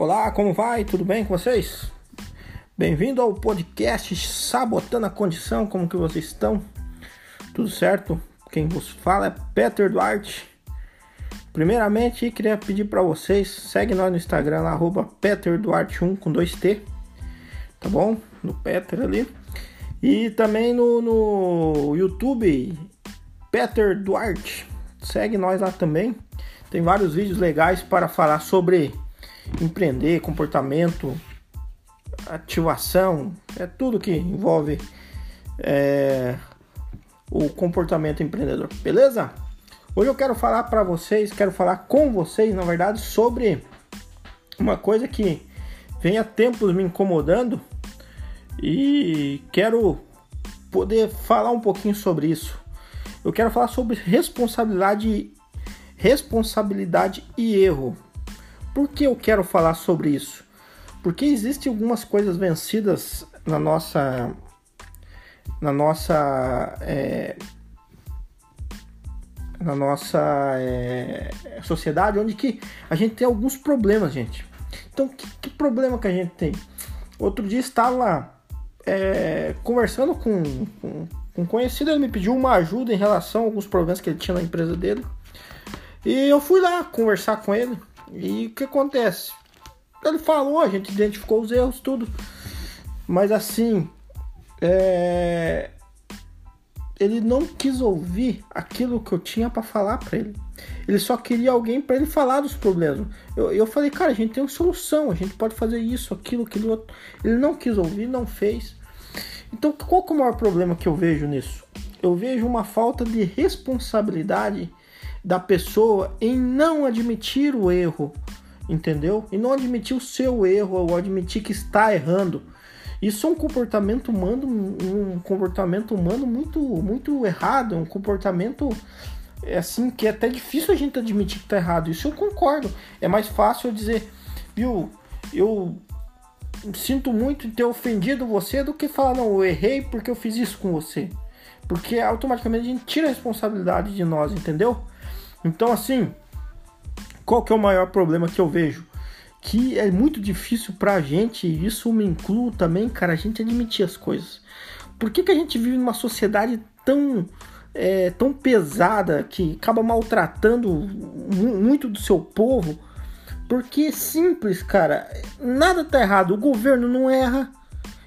Olá, como vai? Tudo bem com vocês? Bem-vindo ao podcast Sabotando a Condição, como que vocês estão? Tudo certo? Quem vos fala é Peter Duarte. Primeiramente, queria pedir para vocês, segue nós no Instagram, arroba PeterDuarte1 com 2T, tá bom? No Peter ali. E também no, no YouTube, Peter Duarte. Segue nós lá também. Tem vários vídeos legais para falar sobre empreender, comportamento, ativação, é tudo que envolve é, o comportamento empreendedor, beleza? Hoje eu quero falar para vocês, quero falar com vocês, na verdade, sobre uma coisa que vem há tempos me incomodando e quero poder falar um pouquinho sobre isso. Eu quero falar sobre responsabilidade, responsabilidade e erro. Por que eu quero falar sobre isso? Porque existem algumas coisas vencidas na nossa na nossa é, na nossa é, sociedade onde que a gente tem alguns problemas, gente. Então, que, que problema que a gente tem? Outro dia estava é, conversando com, com, com um conhecido, ele me pediu uma ajuda em relação a alguns problemas que ele tinha na empresa dele. E eu fui lá conversar com ele. E o que acontece? Ele falou, a gente identificou os erros, tudo. Mas assim, é... ele não quis ouvir aquilo que eu tinha para falar para ele. Ele só queria alguém para ele falar dos problemas. Eu, eu falei, cara, a gente tem uma solução, a gente pode fazer isso, aquilo, aquilo outro. Ele não quis ouvir, não fez. Então, qual é o maior problema que eu vejo nisso? Eu vejo uma falta de responsabilidade da pessoa em não admitir o erro, entendeu? E não admitir o seu erro ou admitir que está errando. Isso é um comportamento humano, um comportamento humano muito, muito errado, um comportamento é assim que é até difícil a gente admitir que está errado. Isso eu concordo. É mais fácil eu dizer, viu? Eu sinto muito ter ofendido você do que falar não, eu errei porque eu fiz isso com você. Porque automaticamente a gente tira a responsabilidade de nós, entendeu? Então, assim, qual que é o maior problema que eu vejo? Que é muito difícil pra gente, isso me incluo também, cara, a gente admitir as coisas. Por que, que a gente vive numa sociedade tão, é, tão pesada que acaba maltratando muito do seu povo? Porque é simples, cara, nada tá errado, o governo não erra,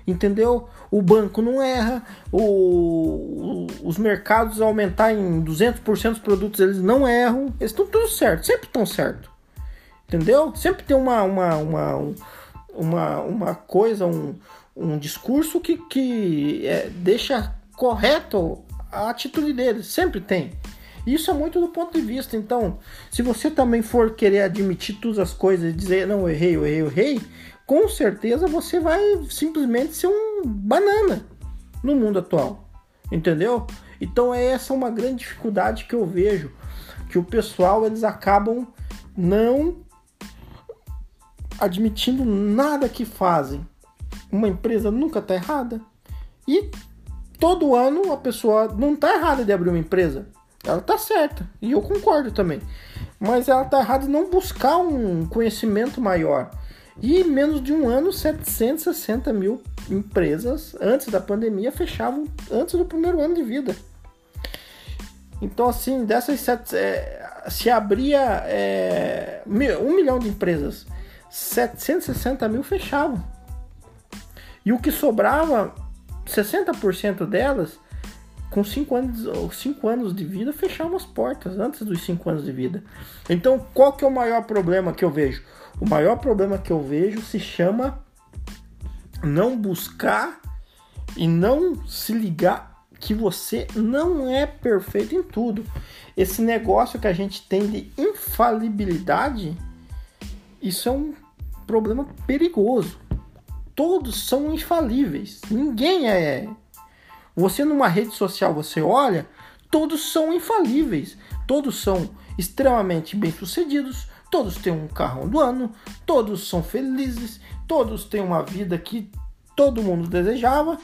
entendeu? O banco não erra, o, os mercados aumentar em 200% os produtos, eles não erram, eles estão tudo certo, sempre estão certo. Entendeu? Sempre tem uma uma, uma, uma, uma coisa, um, um discurso que, que é, deixa correto a atitude deles, sempre tem. Isso é muito do ponto de vista. Então, se você também for querer admitir todas as coisas e dizer, não, eu errei, eu errei, eu errei, com certeza você vai simplesmente ser um banana no mundo atual. Entendeu? Então é essa uma grande dificuldade que eu vejo, que o pessoal eles acabam não admitindo nada que fazem. Uma empresa nunca está errada. E todo ano a pessoa não está errada de abrir uma empresa. Ela está certa. E eu concordo também. Mas ela está errada em não buscar um conhecimento maior. E em menos de um ano, 760 mil empresas, antes da pandemia, fechavam antes do primeiro ano de vida. Então, assim, dessas sete, é, se abria é, um milhão de empresas, 760 mil fechavam. E o que sobrava, 60% delas, com 5 anos, cinco anos de vida, fechavam as portas antes dos 5 anos de vida. Então, qual que é o maior problema que eu vejo? O maior problema que eu vejo se chama não buscar e não se ligar que você não é perfeito em tudo. Esse negócio que a gente tem de infalibilidade, isso é um problema perigoso. Todos são infalíveis. Ninguém é. Você numa rede social, você olha, todos são infalíveis. Todos são extremamente bem-sucedidos, todos têm um carro do ano, todos são felizes, todos têm uma vida que todo mundo desejava.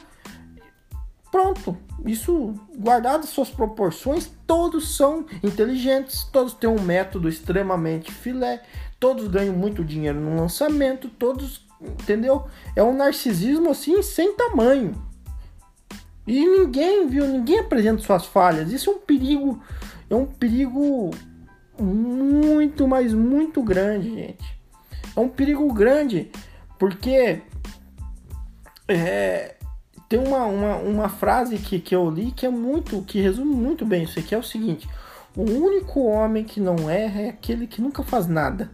Pronto, isso guardado suas proporções, todos são inteligentes, todos têm um método extremamente filé, todos ganham muito dinheiro no lançamento, todos, entendeu? É um narcisismo assim sem tamanho. E ninguém viu, ninguém apresenta suas falhas. Isso é um perigo, é um perigo muito, mas muito grande, gente. É um perigo grande, porque é, tem uma, uma, uma frase que, que eu li que é muito, que resume muito bem isso aqui, é o seguinte. O único homem que não erra é aquele que nunca faz nada.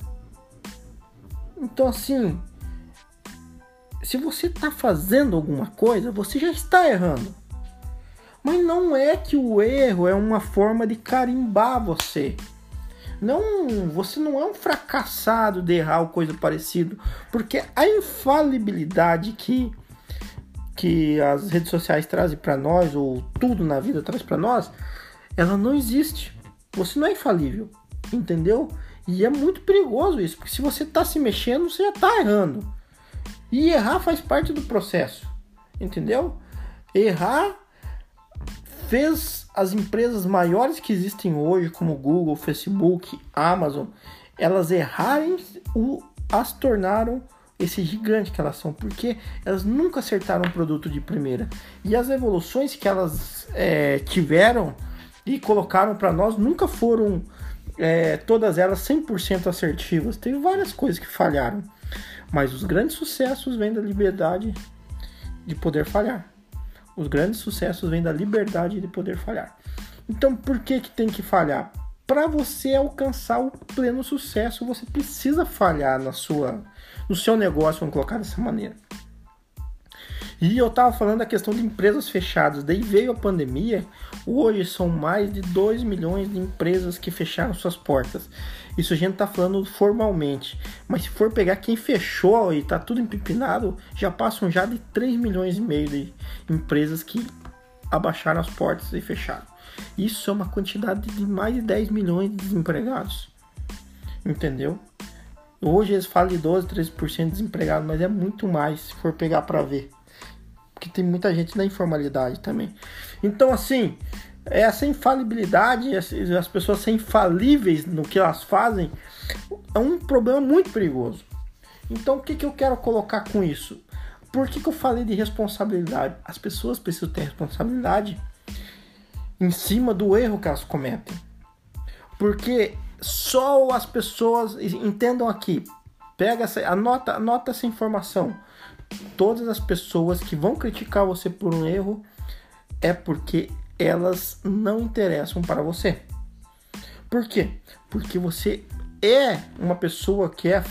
Então, assim, se você está fazendo alguma coisa, você já está errando. Mas não é que o erro é uma forma de carimbar você. Não, você não é um fracassado de errar ou coisa parecida, porque a infalibilidade que que as redes sociais trazem para nós ou tudo na vida traz para nós, ela não existe. Você não é infalível, entendeu? E é muito perigoso isso, porque se você está se mexendo, você já está errando. E errar faz parte do processo, entendeu? Errar fez as empresas maiores que existem hoje, como Google, Facebook, Amazon, elas errarem, o, as tornaram esse gigante que elas são, porque elas nunca acertaram um produto de primeira. E as evoluções que elas é, tiveram e colocaram para nós nunca foram é, todas elas 100% assertivas. Teve várias coisas que falharam, mas os grandes sucessos vêm da liberdade de poder falhar. Os grandes sucessos vêm da liberdade de poder falhar. Então, por que que tem que falhar? Para você alcançar o pleno sucesso, você precisa falhar na sua, no seu negócio, vamos colocar dessa maneira. E eu estava falando da questão de empresas fechadas. Daí veio a pandemia. Hoje são mais de 2 milhões de empresas que fecharam suas portas. Isso a gente está falando formalmente. Mas se for pegar quem fechou e está tudo empipinado, já passam já de 3 milhões e meio de empresas que abaixaram as portas e fecharam. Isso é uma quantidade de mais de 10 milhões de desempregados. Entendeu? Hoje eles falam de 12, 13% de desempregados, mas é muito mais se for pegar para ver porque tem muita gente na informalidade também. Então, assim, essa infalibilidade, as pessoas serem infalíveis no que elas fazem, é um problema muito perigoso. Então, o que, que eu quero colocar com isso? Por que, que eu falei de responsabilidade? As pessoas precisam ter responsabilidade em cima do erro que elas cometem. Porque só as pessoas entendam aqui, pega essa, anota, anota essa informação todas as pessoas que vão criticar você por um erro é porque elas não interessam para você. Por quê? Porque você é uma pessoa que é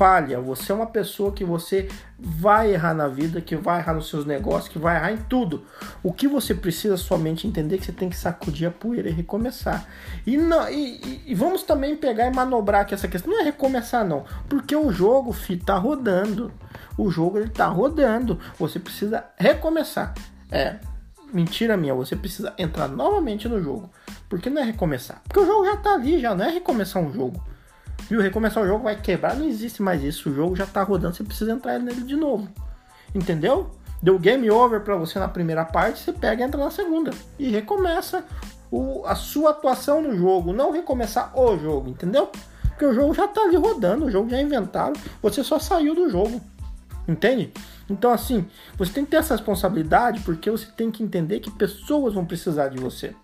falha, você é uma pessoa que você vai errar na vida, que vai errar nos seus negócios, que vai errar em tudo. O que você precisa somente entender é que você tem que sacudir a poeira e recomeçar. E, não, e, e, vamos também pegar e manobrar que essa questão não é recomeçar não, porque o jogo fi, tá rodando o jogo ele tá rodando. Você precisa recomeçar. É, mentira minha, você precisa entrar novamente no jogo. Porque não é recomeçar. Porque o jogo já tá ali, já não é recomeçar um jogo. Viu? Recomeçar o jogo vai quebrar, não existe mais isso. O jogo já tá rodando, você precisa entrar nele de novo. Entendeu? Deu game over para você na primeira parte, você pega e entra na segunda. E recomeça o, a sua atuação no jogo, não recomeçar o jogo, entendeu? Porque o jogo já tá ali rodando, o jogo já é inventado, você só saiu do jogo. Entende? Então, assim, você tem que ter essa responsabilidade porque você tem que entender que pessoas vão precisar de você.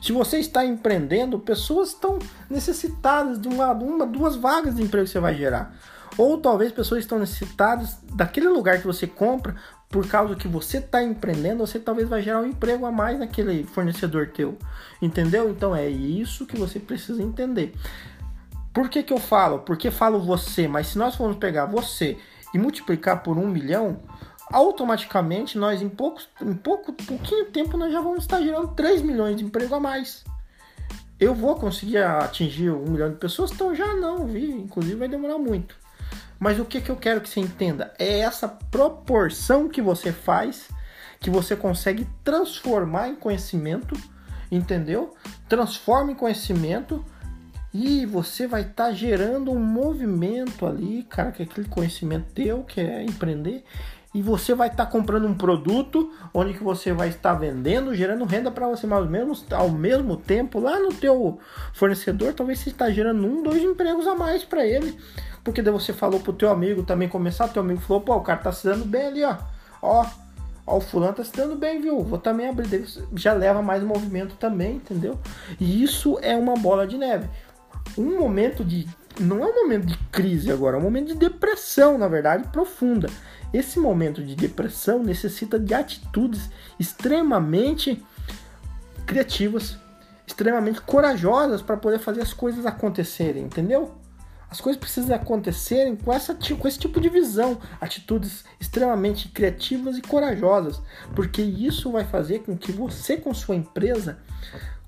Se você está empreendendo, pessoas estão necessitadas de uma, uma, duas vagas de emprego que você vai gerar. Ou talvez pessoas estão necessitadas daquele lugar que você compra por causa que você está empreendendo, você talvez vai gerar um emprego a mais naquele fornecedor teu. Entendeu? Então é isso que você precisa entender. Por que, que eu falo? Porque falo você, mas se nós formos pegar você e multiplicar por um milhão, automaticamente nós em, poucos, em pouco, pouquinho tempo nós já vamos estar gerando 3 milhões de emprego a mais. Eu vou conseguir atingir um milhão de pessoas? Então já não, vi. Inclusive vai demorar muito. Mas o que, que eu quero que você entenda? É essa proporção que você faz, que você consegue transformar em conhecimento, entendeu? Transforma em conhecimento e você vai estar tá gerando um movimento ali, cara, que é aquele conhecimento teu, que é empreender, e você vai estar tá comprando um produto onde que você vai estar vendendo, gerando renda para você, mas ao mesmo, ao mesmo tempo lá no teu fornecedor, talvez você está gerando um, dois empregos a mais para ele, porque daí você falou pro teu amigo também começar, teu amigo falou, pô, o cara tá se dando bem ali, ó, ó, ó, o fulano tá se dando bem, viu? Vou também abrir, já leva mais movimento também, entendeu? E isso é uma bola de neve. Um momento de não é um momento de crise agora, é um momento de depressão, na verdade, profunda. Esse momento de depressão necessita de atitudes extremamente criativas, extremamente corajosas para poder fazer as coisas acontecerem, entendeu? As coisas precisam acontecerem com, essa, com esse tipo de visão, atitudes extremamente criativas e corajosas, porque isso vai fazer com que você, com sua empresa,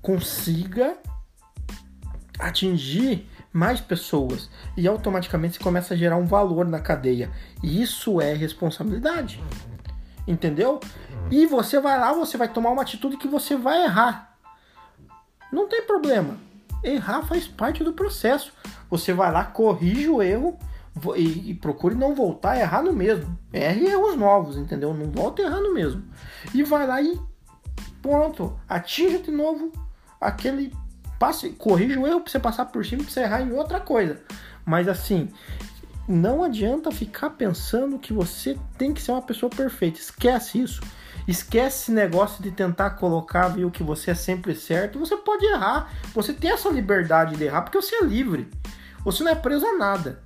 consiga atingir mais pessoas e automaticamente você começa a gerar um valor na cadeia. E isso é responsabilidade. Entendeu? E você vai lá, você vai tomar uma atitude que você vai errar. Não tem problema. Errar faz parte do processo. Você vai lá, corrige o erro e, e procure não voltar a errar no mesmo. Erre erros novos, entendeu? Não volta a errar no mesmo. E vai lá e pronto, atinja de novo aquele passe, corrija o erro para você passar por cima e você errar em outra coisa. Mas assim, não adianta ficar pensando que você tem que ser uma pessoa perfeita. Esquece isso. Esquece esse negócio de tentar colocar, viu, que você é sempre certo. Você pode errar. Você tem essa liberdade de errar porque você é livre. Você não é preso a nada.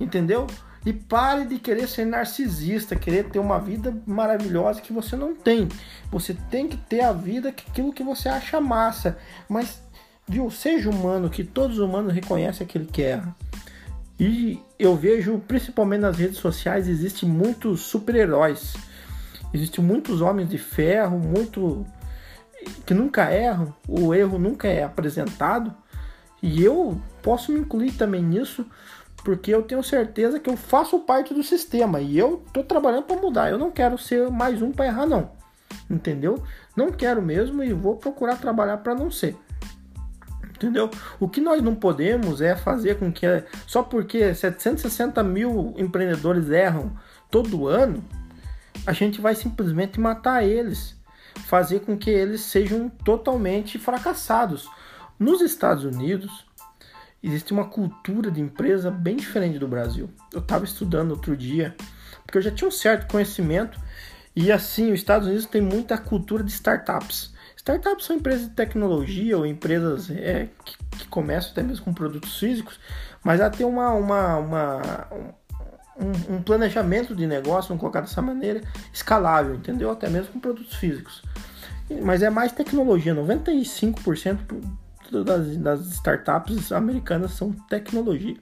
Entendeu? E pare de querer ser narcisista, querer ter uma vida maravilhosa que você não tem. Você tem que ter a vida que aquilo que você acha massa, mas viu, seja humano, que todos os humanos reconhecem aquele que erra. E eu vejo, principalmente nas redes sociais, existem muitos super-heróis. Existem muitos homens de ferro, muito que nunca erram, o erro nunca é apresentado. E eu posso me incluir também nisso, porque eu tenho certeza que eu faço parte do sistema e eu tô trabalhando para mudar. Eu não quero ser mais um para errar não. Entendeu? Não quero mesmo e vou procurar trabalhar para não ser. Entendeu? O que nós não podemos é fazer com que, só porque 760 mil empreendedores erram todo ano, a gente vai simplesmente matar eles, fazer com que eles sejam totalmente fracassados. Nos Estados Unidos, existe uma cultura de empresa bem diferente do Brasil. Eu estava estudando outro dia, porque eu já tinha um certo conhecimento, e assim, os Estados Unidos tem muita cultura de startups. Startups são empresas de tecnologia ou empresas é, que, que, começam até mesmo com produtos físicos, mas ela tem uma, uma, uma um, um, planejamento de negócio, vamos colocar dessa maneira, escalável, entendeu? Até mesmo com produtos físicos. Mas é mais tecnologia, 95% das, das startups americanas são tecnologia.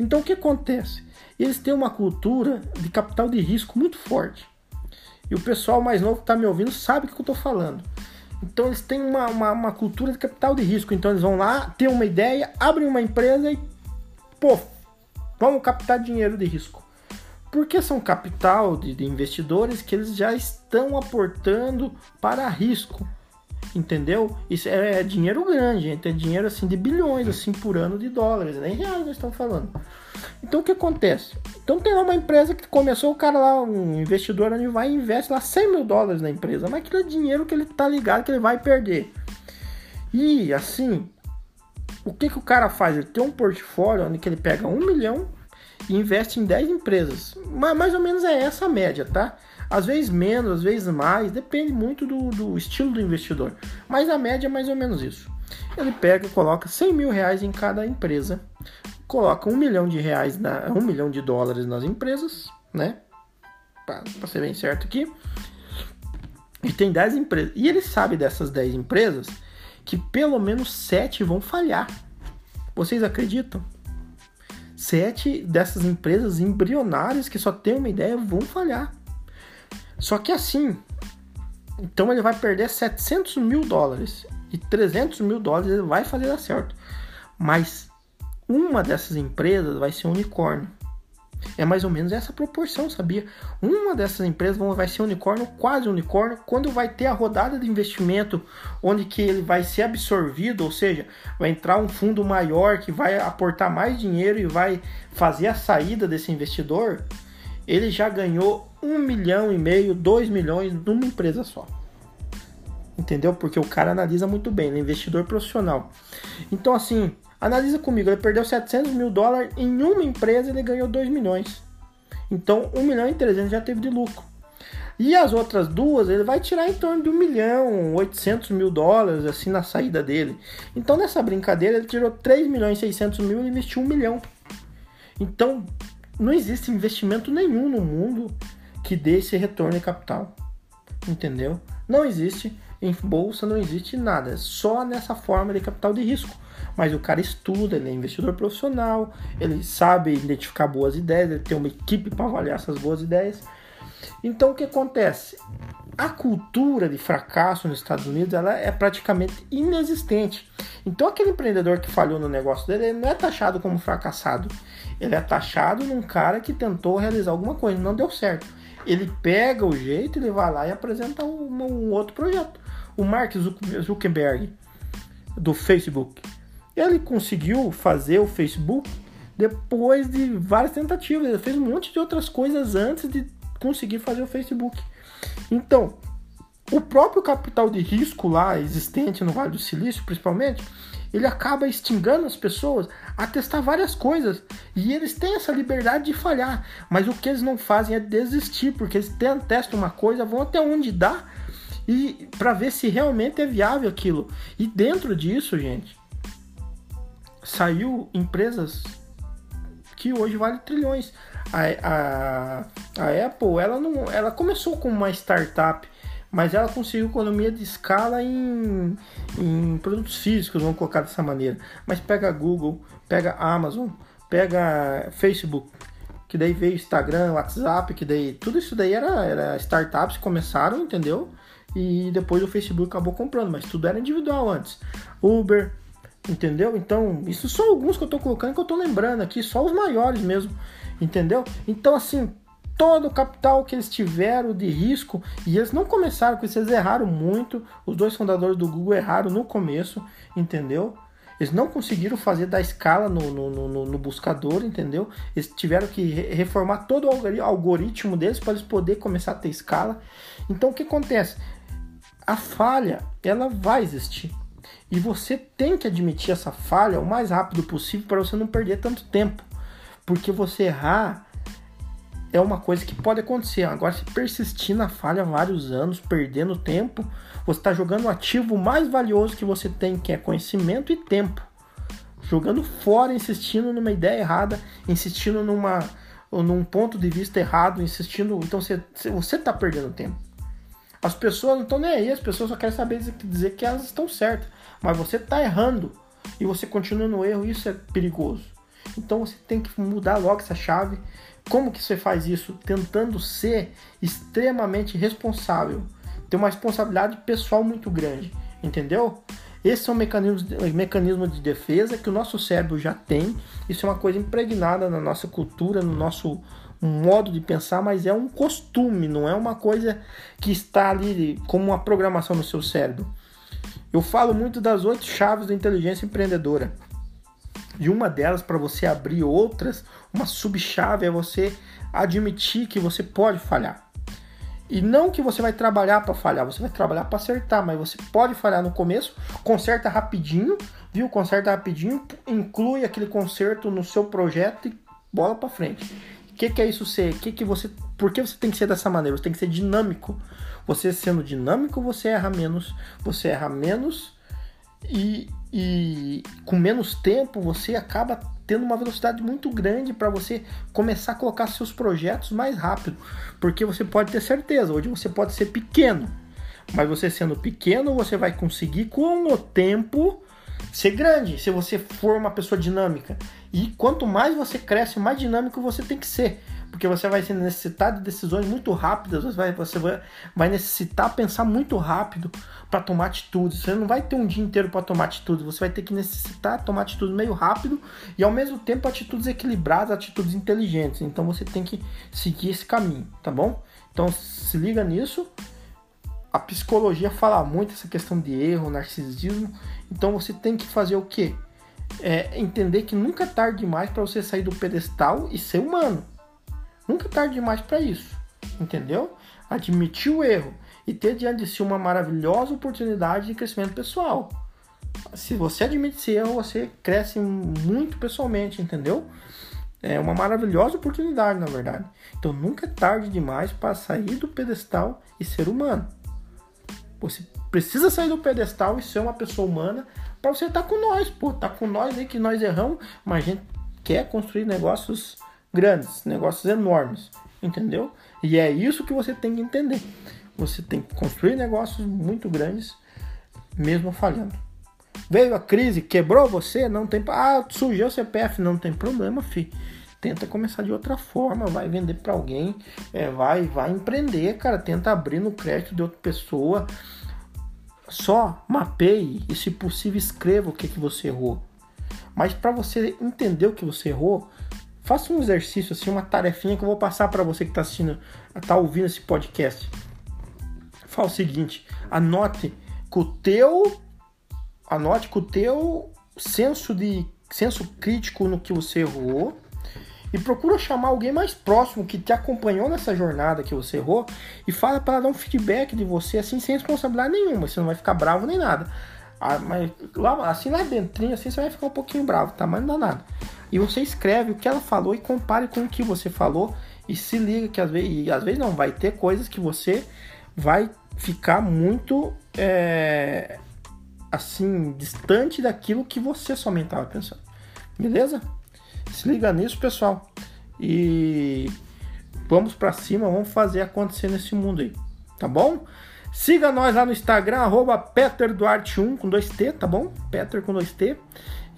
Então o que acontece? Eles têm uma cultura de capital de risco muito forte. E o pessoal mais novo que está me ouvindo sabe o que eu estou falando. Então eles têm uma, uma, uma, cultura de capital de risco. Então eles vão lá, ter uma ideia, abrem uma empresa e, pô, vamos captar dinheiro de risco. Porque são capital de, de investidores que eles já estão aportando para risco. Entendeu? Isso é, é dinheiro grande, gente. É dinheiro assim de bilhões assim por ano de dólares, nem reais nós estamos falando. Então o que acontece? Então tem lá uma empresa que começou, o cara lá, um investidor, ele vai e investe lá 100 mil dólares na empresa, mas aquilo é dinheiro que ele tá ligado que ele vai perder. E assim, o que, que o cara faz? Ele tem um portfólio onde ele pega um milhão e investe em 10 empresas. Mas mais ou menos é essa a média, tá? Às vezes menos, às vezes mais, depende muito do, do estilo do investidor. Mas a média é mais ou menos isso. Ele pega e coloca 100 mil reais em cada empresa coloca um milhão de reais, na, um milhão de dólares nas empresas, né? Para ser bem certo aqui. E tem 10 empresas. E ele sabe dessas 10 empresas que pelo menos 7 vão falhar. Vocês acreditam? Sete dessas empresas embrionárias que só tem uma ideia vão falhar. Só que assim, então ele vai perder 700 mil dólares e 300 mil dólares ele vai fazer dar certo. Mas uma dessas empresas vai ser um unicórnio. É mais ou menos essa proporção, sabia? Uma dessas empresas vai ser unicórnio, quase unicórnio, quando vai ter a rodada de investimento, onde que ele vai ser absorvido, ou seja, vai entrar um fundo maior que vai aportar mais dinheiro e vai fazer a saída desse investidor. ele já ganhou um milhão e meio, dois milhões numa empresa só. Entendeu? Porque o cara analisa muito bem, ele é investidor profissional. Então, assim, analisa comigo, ele perdeu 700 mil dólares em uma empresa ele ganhou 2 milhões. Então, 1 milhão e 300 já teve de lucro. E as outras duas, ele vai tirar em torno de 1 milhão, 800 mil dólares, assim, na saída dele. Então, nessa brincadeira, ele tirou 3 milhões e 600 mil e investiu 1 milhão. Então, não existe investimento nenhum no mundo que dê esse retorno de capital. Entendeu? Não existe. Em bolsa não existe nada. É só nessa forma de capital de risco. Mas o cara estuda, ele é investidor profissional, ele sabe identificar boas ideias, ele tem uma equipe para avaliar essas boas ideias. Então o que acontece? A cultura de fracasso nos Estados Unidos ela é praticamente inexistente. Então aquele empreendedor que falhou no negócio dele ele não é taxado como fracassado. Ele é taxado num cara que tentou realizar alguma coisa, não deu certo. Ele pega o jeito, ele vai lá e apresenta um, um outro projeto. O Mark Zuckerberg do Facebook, ele conseguiu fazer o Facebook depois de várias tentativas. Ele fez um monte de outras coisas antes de conseguir fazer o Facebook. Então, o próprio capital de risco lá existente no Vale do Silício, principalmente, ele acaba instigando as pessoas a testar várias coisas. E eles têm essa liberdade de falhar. Mas o que eles não fazem é desistir, porque eles testam uma coisa, vão até onde dá e para ver se realmente é viável aquilo. E dentro disso, gente, saiu empresas que hoje valem trilhões. A, a, a Apple, ela não, ela começou como uma startup mas ela conseguiu economia de escala em, em produtos físicos, vamos colocar dessa maneira. Mas pega Google, pega Amazon, pega Facebook, que daí veio Instagram, WhatsApp, que daí tudo isso daí era, era startups começaram, entendeu? E depois o Facebook acabou comprando, mas tudo era individual antes. Uber, entendeu? Então, isso são alguns que eu tô colocando que eu tô lembrando aqui, só os maiores mesmo, entendeu? Então, assim, todo o capital que eles tiveram de risco e eles não começaram com isso, eles erraram muito. Os dois fundadores do Google erraram no começo, entendeu? Eles não conseguiram fazer da escala no, no, no, no buscador, entendeu? Eles tiveram que reformar todo o algoritmo deles para eles poderem começar a ter escala. Então o que acontece? A falha, ela vai existir. E você tem que admitir essa falha o mais rápido possível para você não perder tanto tempo. Porque você errar é uma coisa que pode acontecer. Agora, se persistir na falha vários anos, perdendo tempo, você está jogando o ativo mais valioso que você tem, que é conhecimento e tempo. Jogando fora, insistindo numa ideia errada, insistindo numa, num ponto de vista errado, insistindo. Então você está perdendo tempo. As pessoas não estão nem aí, as pessoas só querem saber dizer que elas estão certas. Mas você está errando e você continua no erro, isso é perigoso. Então você tem que mudar logo essa chave como que você faz isso? Tentando ser extremamente responsável. Ter uma responsabilidade pessoal muito grande, entendeu? Esse é um mecanismo, mecanismo de defesa que o nosso cérebro já tem. Isso é uma coisa impregnada na nossa cultura, no nosso modo de pensar, mas é um costume, não é uma coisa que está ali como uma programação no seu cérebro. Eu falo muito das oito chaves da inteligência empreendedora. E uma delas, para você abrir outras, uma subchave é você admitir que você pode falhar. E não que você vai trabalhar para falhar, você vai trabalhar para acertar, mas você pode falhar no começo, conserta rapidinho, viu? Conserta rapidinho, inclui aquele conserto no seu projeto e bola para frente. Que, que, é isso ser? Que que você, por que você tem que ser dessa maneira? Você tem que ser dinâmico. Você sendo dinâmico, você erra menos, você erra menos e, e com menos tempo você acaba tendo uma velocidade muito grande para você começar a colocar seus projetos mais rápido, porque você pode ter certeza, hoje você pode ser pequeno, mas você sendo pequeno, você vai conseguir com o tempo ser grande, se você for uma pessoa dinâmica. E quanto mais você cresce, mais dinâmico você tem que ser porque você vai necessitar de decisões muito rápidas, você vai, você vai, necessitar pensar muito rápido para tomar atitudes. Você não vai ter um dia inteiro para tomar atitudes, você vai ter que necessitar tomar atitudes meio rápido e ao mesmo tempo atitudes equilibradas, atitudes inteligentes. Então você tem que seguir esse caminho, tá bom? Então se liga nisso. A psicologia fala muito essa questão de erro, narcisismo. Então você tem que fazer o quê? É entender que nunca é tarde demais para você sair do pedestal e ser humano Nunca é tarde demais para isso, entendeu? Admitir o erro e ter diante de si uma maravilhosa oportunidade de crescimento pessoal. Se você admite esse erro, você cresce muito pessoalmente, entendeu? É uma maravilhosa oportunidade, na verdade. Então nunca é tarde demais para sair do pedestal e ser humano. Você precisa sair do pedestal e ser uma pessoa humana para você estar tá com nós, pô, tá com nós aí que nós erramos, mas a gente quer construir negócios grandes, negócios enormes, entendeu? E é isso que você tem que entender. Você tem que construir negócios muito grandes, mesmo falhando. Veio a crise, quebrou você, não tem. Ah, surgiu o CPF, não tem problema, fi. Tenta começar de outra forma, vai vender para alguém, é, vai, vai empreender, cara. Tenta abrir no crédito de outra pessoa. Só mapeie e, se possível, escreva o que, que você errou. Mas para você entender o que você errou, faça um exercício, assim, uma tarefinha que eu vou passar para você que está assistindo, está ouvindo esse podcast. Fala o seguinte: anote com o teu anote com o teu senso de senso crítico no que você errou e procura chamar alguém mais próximo que te acompanhou nessa jornada que você errou e fala para dar um feedback de você assim sem responsabilidade nenhuma, você não vai ficar bravo nem nada. Ah, mas lá, assim lá dentro, assim você vai ficar um pouquinho bravo, tá? Mas não dá nada. E você escreve o que ela falou e compare com o que você falou e se liga que às vezes, às vezes não vai ter coisas que você vai ficar muito é, assim, distante daquilo que você somente estava pensando. Beleza? Se liga nisso, pessoal. E vamos para cima, vamos fazer acontecer nesse mundo aí, tá bom? Siga nós lá no Instagram, arroba PeterDuarte1 com 2T, tá bom? Peter com 2T.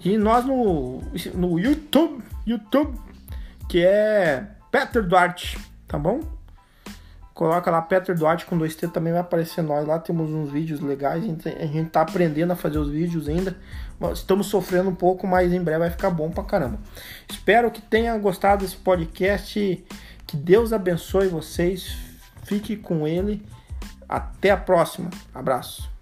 E nós no, no YouTube, YouTube, que é Peter Duarte, tá bom? Coloca lá Peter Duarte com 2T, também vai aparecer nós lá. Temos uns vídeos legais, a gente, a gente tá aprendendo a fazer os vídeos ainda. Estamos sofrendo um pouco, mas em breve vai ficar bom pra caramba. Espero que tenha gostado desse podcast. Que Deus abençoe vocês. Fique com ele. Até a próxima. Abraço.